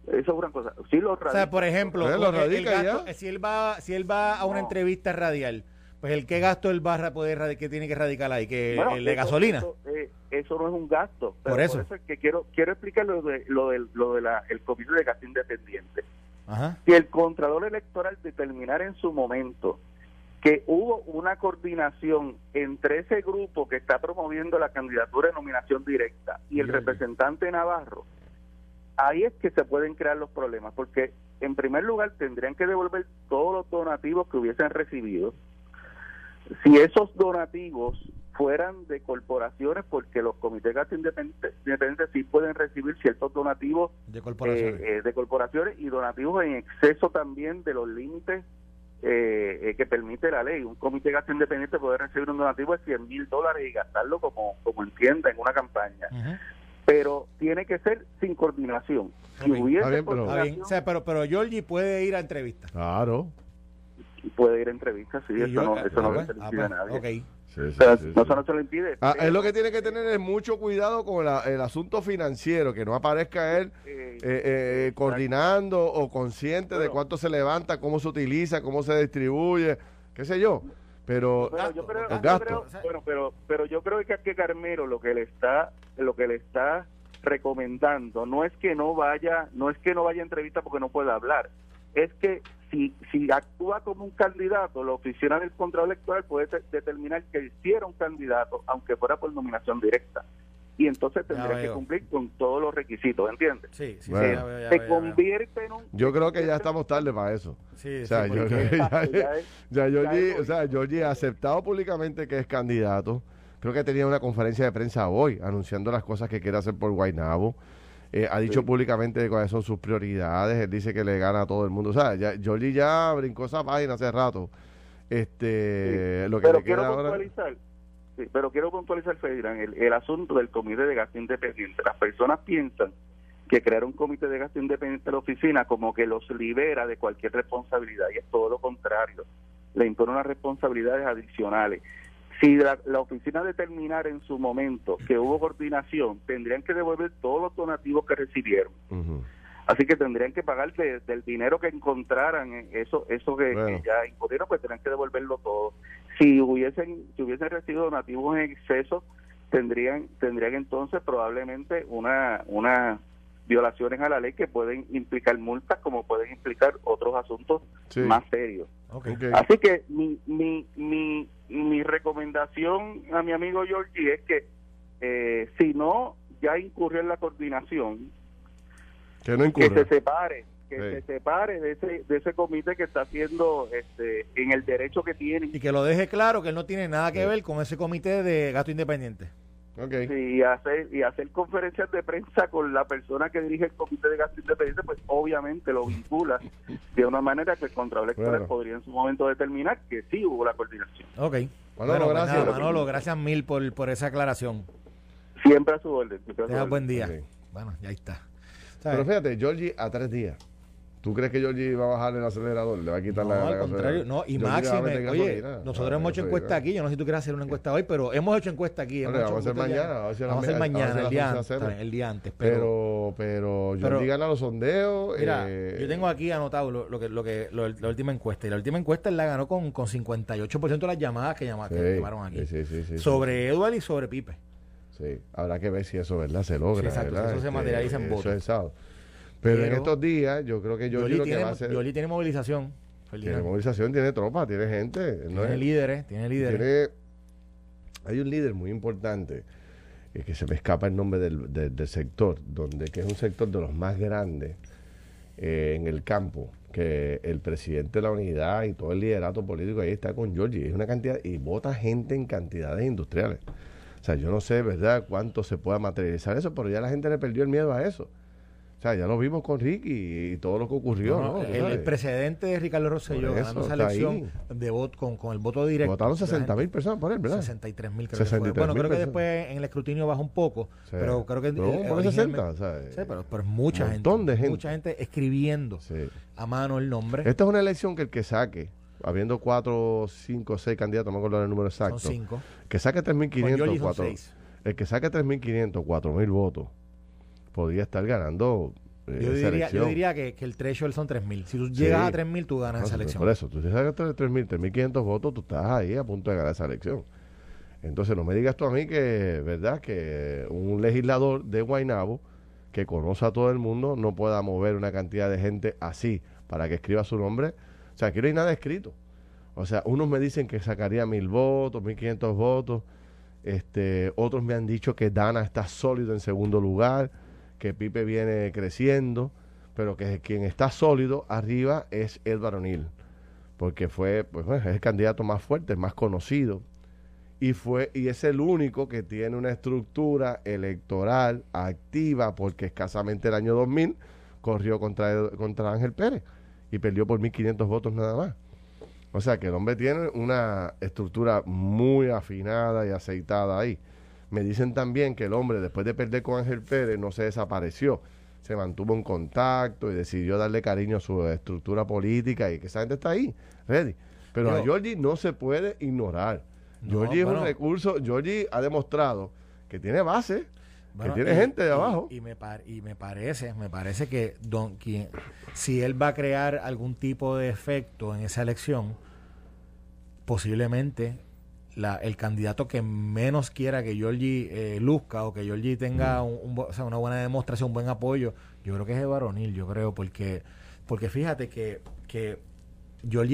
Eso es una cosa. Sí lo radica. O sea, por ejemplo, pues, si él va si él va a una entrevista radial pues el qué gasto el barra puede que tiene que radicar ahí, que el de gasolina. Eh, eso, no es un gasto. por, eso. es que quiero quiero explicar lo de lo de, lo de la, el comité de gasto independiente. Si el Contralor Electoral determinara en su momento que hubo una coordinación entre ese grupo que está promoviendo la candidatura de nominación directa y el representante Navarro, ahí es que se pueden crear los problemas, porque en primer lugar tendrían que devolver todos los donativos que hubiesen recibido. Si esos donativos fueran de corporaciones, porque los comités de gasto independientes, sí pueden recibir ciertos donativos de corporaciones. Eh, eh, de corporaciones y donativos en exceso también de los límites eh, que permite la ley. Un comité de gasto independiente puede recibir un donativo de 100 mil dólares y gastarlo como, como entienda en una campaña pero tiene que ser sin coordinación. Si hubiese pero, pero, pero Georgie puede ir a entrevistas. Claro. Puede ir a entrevistas, sí, eso no, eso no le impide a pues, nadie. Okay. Sí, eso no se lo impide. Ah, es lo que tiene que tener es mucho cuidado con el asunto financiero, que no aparezca él eh, eh, coordinando o consciente de cuánto se levanta, cómo se utiliza, cómo se distribuye, qué sé yo. Pero, yo creo, bueno, pero, pero yo creo que, que Carmelo lo que le está, lo que le está recomendando no es que no vaya, no es que no vaya a entrevista porque no pueda hablar, es que si, si actúa como un candidato, la oficina del control electoral puede determinar que hiciera un candidato, aunque fuera por nominación directa y entonces tendría que cumplir con todos los requisitos, ¿entiendes? Sí, sí, se convierte en un... Yo creo que ya estamos tarde para eso. Sí, o sea, yo, [LAUGHS] ya, ya, o sea, Georgie ha aceptado públicamente que es candidato. Creo que tenía una conferencia de prensa hoy anunciando las cosas que quiere hacer por Guaynabo. Eh, ha dicho públicamente cuáles son sus prioridades. Él dice que le gana a todo el mundo. O sea, ya, Georgie ya brincó esa página hace rato. Este, lo que Pero queda ahora pero quiero puntualizar, Federan, el, el asunto del comité de gasto independiente. Las personas piensan que crear un comité de gasto independiente en la oficina como que los libera de cualquier responsabilidad y es todo lo contrario. Le impone unas responsabilidades adicionales. Si la, oficina determinara en su momento que hubo coordinación, tendrían que devolver todos los donativos que recibieron. Así que tendrían que pagar del dinero que encontraran, eso eso que, ya impusieron, pues tendrían que devolverlo todo. Si hubiesen si hubiesen recibido donativos en exceso, tendrían tendrían entonces probablemente una una violaciones a la ley que pueden implicar multas como pueden implicar otros asuntos más serios. Así que mi, mi, mi, mi recomendación a mi amigo Georgie es que eh, si no ya incurrió en la coordinación, que no Que se separe, que se separe de ese, de ese comité que está haciendo este, en el derecho que tiene. Y que lo deje claro que él no tiene nada que ver con ese comité de gasto independiente. Okay. y hacer y hacer conferencias de prensa con la persona que dirige el comité de gasto independiente pues obviamente lo vincula de una manera que el Contralor Electoral podría en su momento determinar que sí hubo la coordinación. Ok. Bueno, pues gracias. Manolo gracias mil por, por esa aclaración. Siempre a su orden. Tenga buen día. Bueno ya está. Pero fíjate, Georgie a tres días. ¿Tú crees que Georgie va a bajar el acelerador? ¿Le va a quitar no, la, al contrario. No, y máximo, oye, nosotros hemos hecho encuesta aquí. Yo no sé si tú quieres hacer una encuesta hoy, pero hemos hecho encuesta aquí. vamos a hacer mañana. vamos a hacer mañana, el, día antes, el día antes. Pero, pero, Georgie gana los sondeos. Mira, eh, yo tengo aquí anotado lo, que, lo que, la última encuesta. Y la última encuesta él la ganó con, con 58% de las llamadas que, llamaron, que llamaron aquí. Sí, sí, sí, sobre Eduard y sobre Pipe. Sí, habrá que ver si eso, ¿verdad? Se logra. exacto, eso se este, materializa en votos. Pero, en estos días, yo creo que Yoli, tiene, que va a hacer. Yoli tiene movilización. Tiene movilización, tiene tropa, tiene gente. Tiene líderes, tiene líderes. hay un líder muy importante, eh, que se me escapa el nombre del, del, sector, donde que es un sector de los más grandes eh, en el campo, que el presidente de la unidad y todo el liderato político ahí está con Georgie. Es una cantidad, y vota gente en cantidades industriales. O sea, yo no sé, ¿verdad?, cuánto se pueda materializar eso, pero ya la gente le perdió el miedo a eso. O sea, ya lo vimos con Ricky y, todo lo que ocurrió. ¿no? El, precedente de Ricardo Rosselló ganando esa elección de voto, con, con, el voto directo. Votaron 60 mil personas por él, ¿verdad? 63 mil creo que fue. Bueno, creo que después en el escrutinio bajó un poco, pero creo que... Pero, 60, sí, pero, pero mucha gente, de gente. Mucha gente escribiendo a mano el nombre. Esta es una elección que el que saque, habiendo 4, 5, 6 candidatos, no me acuerdo el número exacto. Son 5. Que saque 3.500, 4. El que saque 3.500, 4.000 votos podría estar ganando eh, yo diría, yo diría que, que el threshold son 3.000. Si tú llegas a 3.000, tú ganas esa elección. Por eso, tú te sacas 3.000, 3.500 votos, tú estás ahí a punto de ganar esa elección. Entonces, no me digas tú a mí que, ¿verdad?, que un legislador de Guaynabo que conoce a todo el mundo no pueda mover una cantidad de gente así para que escriba su nombre. O sea, aquí no hay nada escrito. O sea, unos me dicen que sacaría mil votos, mil quinientos votos. Este, otros me han dicho que Dana está sólido en segundo lugar, que Pipe viene creciendo, pero que quien está sólido arriba es Edward O'Neill, porque fue, pues, es el candidato más fuerte, el más conocido, y fue y es el único que tiene una estructura electoral activa, porque escasamente el año 2000 corrió contra, contra Ángel Pérez y perdió por 1.500 votos nada más. O sea que el hombre tiene una estructura muy afinada y aceitada ahí. Me dicen también que el hombre, después de perder con Ángel Pérez, no se desapareció. Se mantuvo en contacto y decidió darle cariño a su estructura política y que esa gente está ahí, ready. Pero a Georgie no se puede ignorar. Georgie es un recurso, Georgie ha demostrado que tiene base, que tiene gente de abajo. Y, me y me parece, me parece que don, quien, si él va a crear algún tipo de efecto en esa elección, posiblemente la, el candidato que menos quiera que Georgie eh, luzca o que Georgie tenga una buena demostración, un buen apoyo, yo creo que es el varonil, yo creo, porque, porque fíjate que, que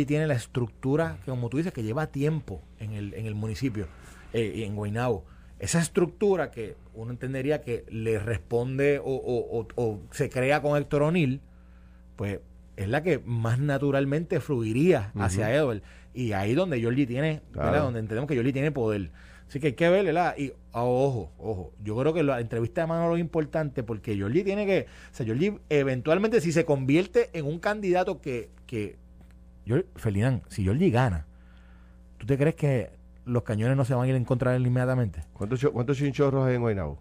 tiene la estructura, que como tú dices, que lleva tiempo en el, en el municipio, eh, en Guaynabo. Esa estructura que uno entendería que le responde o, o se crea con Héctor O'Neill, pues es la que más naturalmente fluiría hacia Edward. Y ahí donde Jordi tiene, Donde entendemos que Jordi tiene poder. Así que hay que ver, ¿verdad? Y ah, ojo, ojo, yo creo que la entrevista de Manolo es importante porque Jordi tiene que, o sea, Jordi eventualmente si se convierte en un candidato que, que yo, si Jordi gana, ¿tú te crees que los cañones no se van a ir en contra de él inmediatamente? ¿Cuántos, cuántos chinchorros hay en Guaynabo?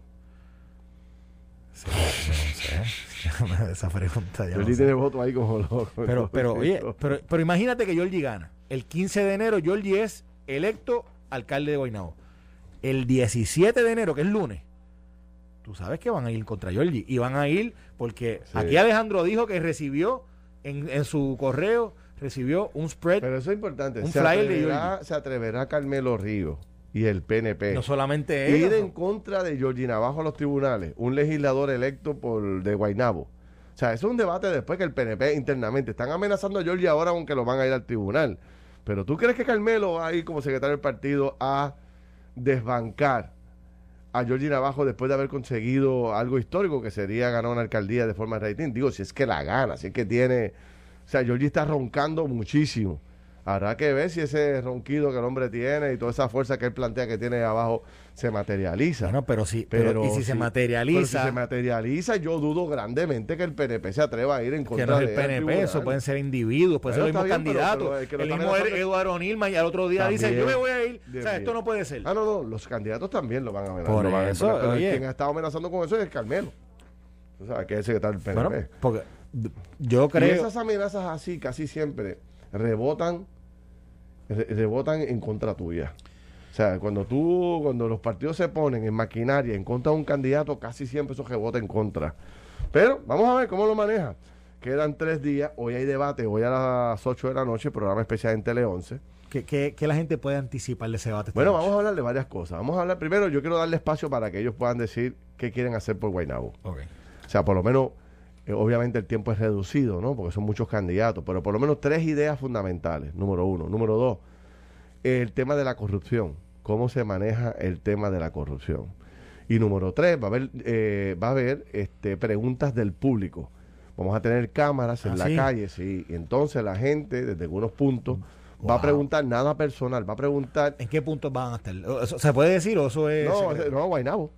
[LAUGHS] esa pregunta ya. tiene voto ahí como loco. [LAUGHS] Pero, pero, oye, pero, pero imagínate que Jordi gana. El 15 de enero, Jordi es electo alcalde de Guaynabo. El 17 de enero, que es lunes, tú sabes que van a ir contra Jordi. Y van a ir porque aquí Alejandro dijo que recibió en, en, su correo, recibió un spread. Pero eso es importante. Un se flyer de Se atreverá Carmelo Río y el PNP. No solamente Ir en contra de Georgie Navajo a los tribunales, un legislador electo por de Guaynabo. O sea, eso es un debate después que el PNP internamente están amenazando a Georgie ahora aunque lo van a ir al tribunal. Pero tú crees que Carmelo va a ir como secretario del partido a desbancar a Georgie Navajo después de haber conseguido algo histórico que sería ganar una alcaldía de forma rating. Digo, si es que la gana, si es que tiene... O sea, Georgie está roncando muchísimo. Habrá que ver si ese ronquido que el hombre tiene y toda esa fuerza que él plantea que tiene abajo se materializa. Bueno, pero sí, pero, y si se materializa. si se materializa, yo dudo grandemente que el PNP se atreva a ir en contra que no es el PNP, eso pueden ser individuos, pueden ser los mismos candidatos. el, mismo Eduardo Nilma y al otro día dice, yo me voy a ir. o sea, esto no puede ser. Ah, no, no, los candidatos también lo van a amenazar. Por eso, quien ha estado amenazando con eso es Carmelo. O sea, que es el secretario del PNP. Bueno, porque yo creo. Y esas amenazas así casi siempre rebotan rebotan en contra tuya. O sea, cuando tú, cuando los partidos se ponen en maquinaria en contra de un candidato, casi siempre eso rebota en contra. Pero vamos a ver cómo lo maneja. Quedan tres días, hoy hay debate, hoy a las 8 de la noche, programa especial en Tele 11. ¿Qué, la gente puede anticipar de ese debate? Bueno, vamos a hablar de varias cosas. Vamos a hablar primero, yo quiero darle espacio para que ellos puedan decir qué quieren hacer por Guaynabo. Okay. O sea, por lo menos, eh, obviamente el tiempo es reducido, ¿no? Porque son muchos candidatos, pero por lo menos tres ideas fundamentales. Número uno. Número dos, el tema de la corrupción, cómo se maneja el tema de la corrupción. Y número tres, va a haber, eh, va a haber este, preguntas del público. Vamos a tener cámaras en ah, la calle, sí. Y entonces la gente, desde algunos puntos, va a preguntar nada personal, va a preguntar... ¿En qué puntos van a estar? ¿Se puede decir o eso es...? No, no, Guaynabo.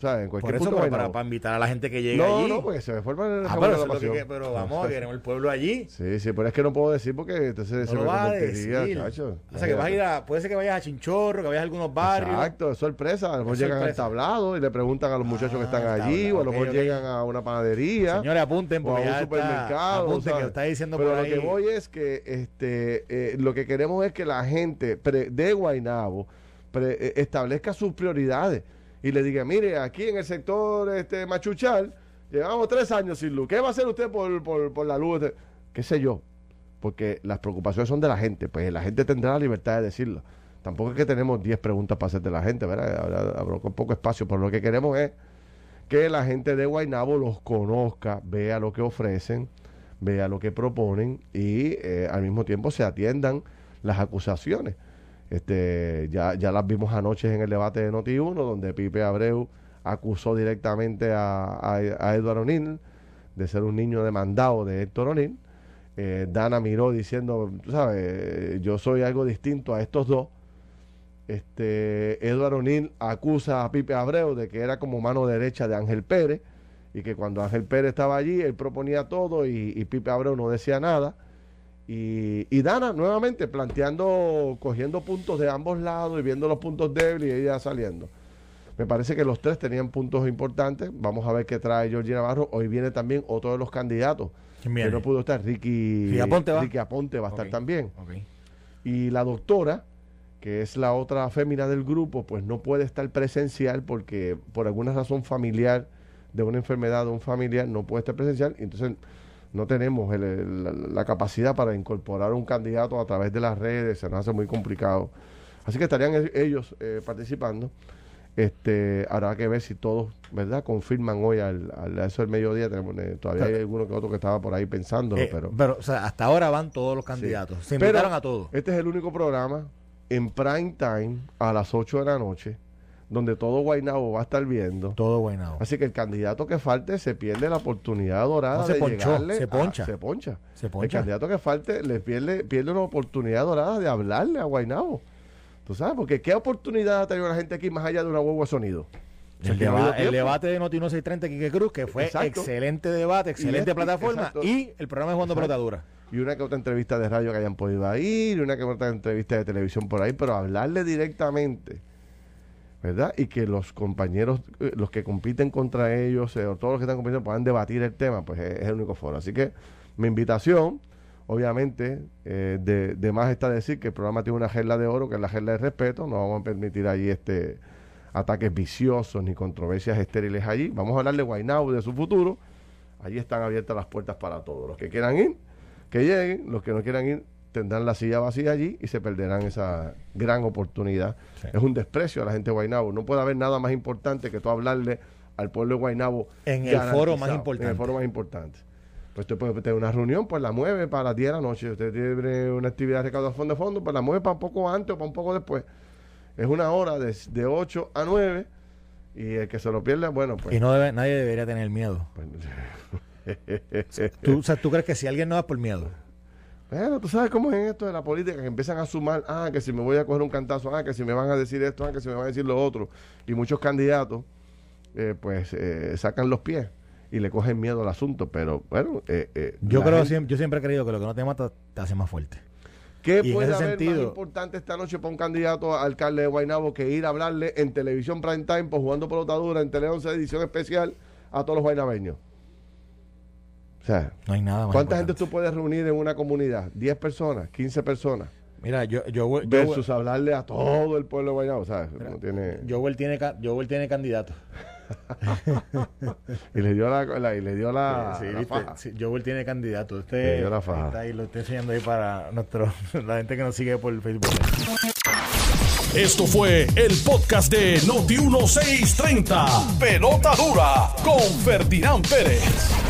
O sea, en cualquier Por eso, para, invitar a la gente que llegue allí. No, no, porque se me forma el ah, pero, pero vamos, queremos el pueblo allí. Sí, sí, pero es que no puedo decir porque entonces no se me vas a decir. Chacho. O sea, que vas a ir a, puede ser que vayas a Chinchorro, que vayas a algunos barrios. Exacto, es sorpresa. A lo mejor llegan al tablado y le preguntan a los muchachos que están ah, allí, o a lo mejor llegan a una panadería. Señores, apunten porque o a un supermercado. apunten que lo está diciendo pero por ahí. lo que voy es que este eh, lo que queremos es que la gente de Guaynabo eh, establezca sus prioridades y le diga, mire, aquí en el sector este Machuchal, llevamos tres años sin luz. ¿Qué va a hacer usted por, por, por la luz? ¿Qué sé yo? Porque las preocupaciones son de la gente, pues la gente tendrá la libertad de decirlo. Tampoco es que tenemos 10 preguntas para hacer de la gente, ¿verdad? Habrá poco espacio, pero lo que queremos es que la gente de Guaynabo los conozca, vea lo que ofrecen, vea lo que proponen y eh, al mismo tiempo se atiendan las acusaciones. Este, ya, ya las vimos anoche en el debate de Noti1, donde Pipe Abreu acusó directamente a, a, a Edward O'Neill de ser un niño demandado de Héctor O'Neill. Eh, Dana miró diciendo, tú sabes, yo soy algo distinto a estos dos. Este, Edward O'Neill acusa a Pipe Abreu de que era como mano derecha de Ángel Pérez y que cuando Ángel Pérez estaba allí, él proponía todo y, y Pipe Abreu no decía nada. Y, y, Dana nuevamente planteando, cogiendo puntos de ambos lados y viendo los puntos débiles y ella saliendo. Me parece que los tres tenían puntos importantes. Vamos a ver qué trae Georgie Navarro. Hoy viene también otro de los candidatos que no pudo estar, Ricky, Ricky Aponte va, Ricky Aponte va a okay. estar también. Okay. Y la doctora, que es la otra fémina del grupo, pues no puede estar presencial porque por alguna razón familiar, de una enfermedad de un familiar, no puede estar presencial. Entonces no tenemos el, el, la, capacidad para incorporar un candidato a través de las redes, se nos hace muy complicado. Así que estarían ellos eh, participando. Este, habrá que ver si todos, ¿verdad? Confirman hoy al, al a eso del mediodía. Tenemos, eh, todavía hay alguno que otro que estaba por ahí pensándolo, eh, pero. Pero, o sea, hasta ahora van todos los candidatos. Sí. Se invitaron pero a todos. Este es el único programa en prime time a las 8 de la noche donde todo Guaynabo va a estar viendo. Todo Guaynabo. Así que el candidato que falte se pierde la oportunidad dorada no, se de ponchó, llegarle se poncha. A, se poncha. Se poncha. El candidato que falte le pierde, pierde una oportunidad dorada de hablarle a Guaynabo. ¿Tú sabes? Porque ¿qué oportunidad ha tenido la gente aquí más allá de una huevo de sonido? El, deba el, debate de Noti 1630 Quique Cruz, que fue exacto. excelente debate, excelente y plataforma, exacto. y el programa de Juan Pelotadura. Y una que otra entrevista de radio que hayan podido ir, y una que otra entrevista de televisión por ahí, pero hablarle directamente, ¿verdad? Y que los compañeros, eh, los que compiten contra ellos, eh, o todos los que están compitiendo, puedan debatir el tema, pues es, es el único foro. Así que mi invitación, obviamente, eh, de, de, más está decir que el programa tiene una regla de oro, que es la regla de respeto, no vamos a permitir allí este ataques viciosos ni controversias estériles allí. Vamos a hablar de Guaynabo, de su futuro. Allí están abiertas las puertas para todos. Los que quieran ir, que lleguen. Los que no quieran ir, tendrán la silla vacía allí y se perderán esa gran oportunidad. Sí. Es un desprecio a la gente de Guaynabo. No puede haber nada más importante que tú hablarle al pueblo de Guaynabo en el foro más importante. En el foro más importante. Pues usted puede tener una reunión, pues la mueve para las 10 de la noche. Usted tiene una actividad de recaudación de fondos, pues la mueve para un poco antes o para un poco después. Es una hora de, de 8 a 9 y el que se lo pierda, bueno, pues... Y no debe, nadie debería tener miedo. Pues, [LAUGHS] ¿Tú, o sea, ¿Tú crees que si alguien no va por miedo? Bueno, tú sabes cómo es en esto de la política, que empiezan a sumar, ah, que si me voy a coger un cantazo, ah, que si me van a decir esto, ah, que si me van a decir lo otro. Y muchos candidatos, eh, pues, eh, sacan los pies y le cogen miedo al asunto. Pero, bueno... Eh, yo creo, gente... yo siempre he creído que lo que no te mata te hace más fuerte. ¿Qué y puede haber sentido, más importante esta noche para un candidato a alcalde de Guaynabo que ir a hablarle en televisión prime time, pues jugando pelotadura, en Tele 11 edición especial a todos los guaynabeños? O sea, no hay nada más ¿cuánta importante. gente tú puedes reunir en una comunidad? ¿10 personas? ¿15 personas? Mira, yo, yo, yo versus yo, hablarle a todo el pueblo de Guaynabo, ¿sabes? Mira, no tiene... Joel tiene, Joel tiene candidato. [LAUGHS] y le dio la, la, y le dio la, sí, sí, la faja. Sí, Joel tiene candidato. Usted le dio la faja. está ahí, lo estoy enseñando ahí para nuestro, [LAUGHS] la gente que nos sigue por Facebook. Esto fue el podcast de Noti 1630. Pelota dura con Ferdinand Pérez.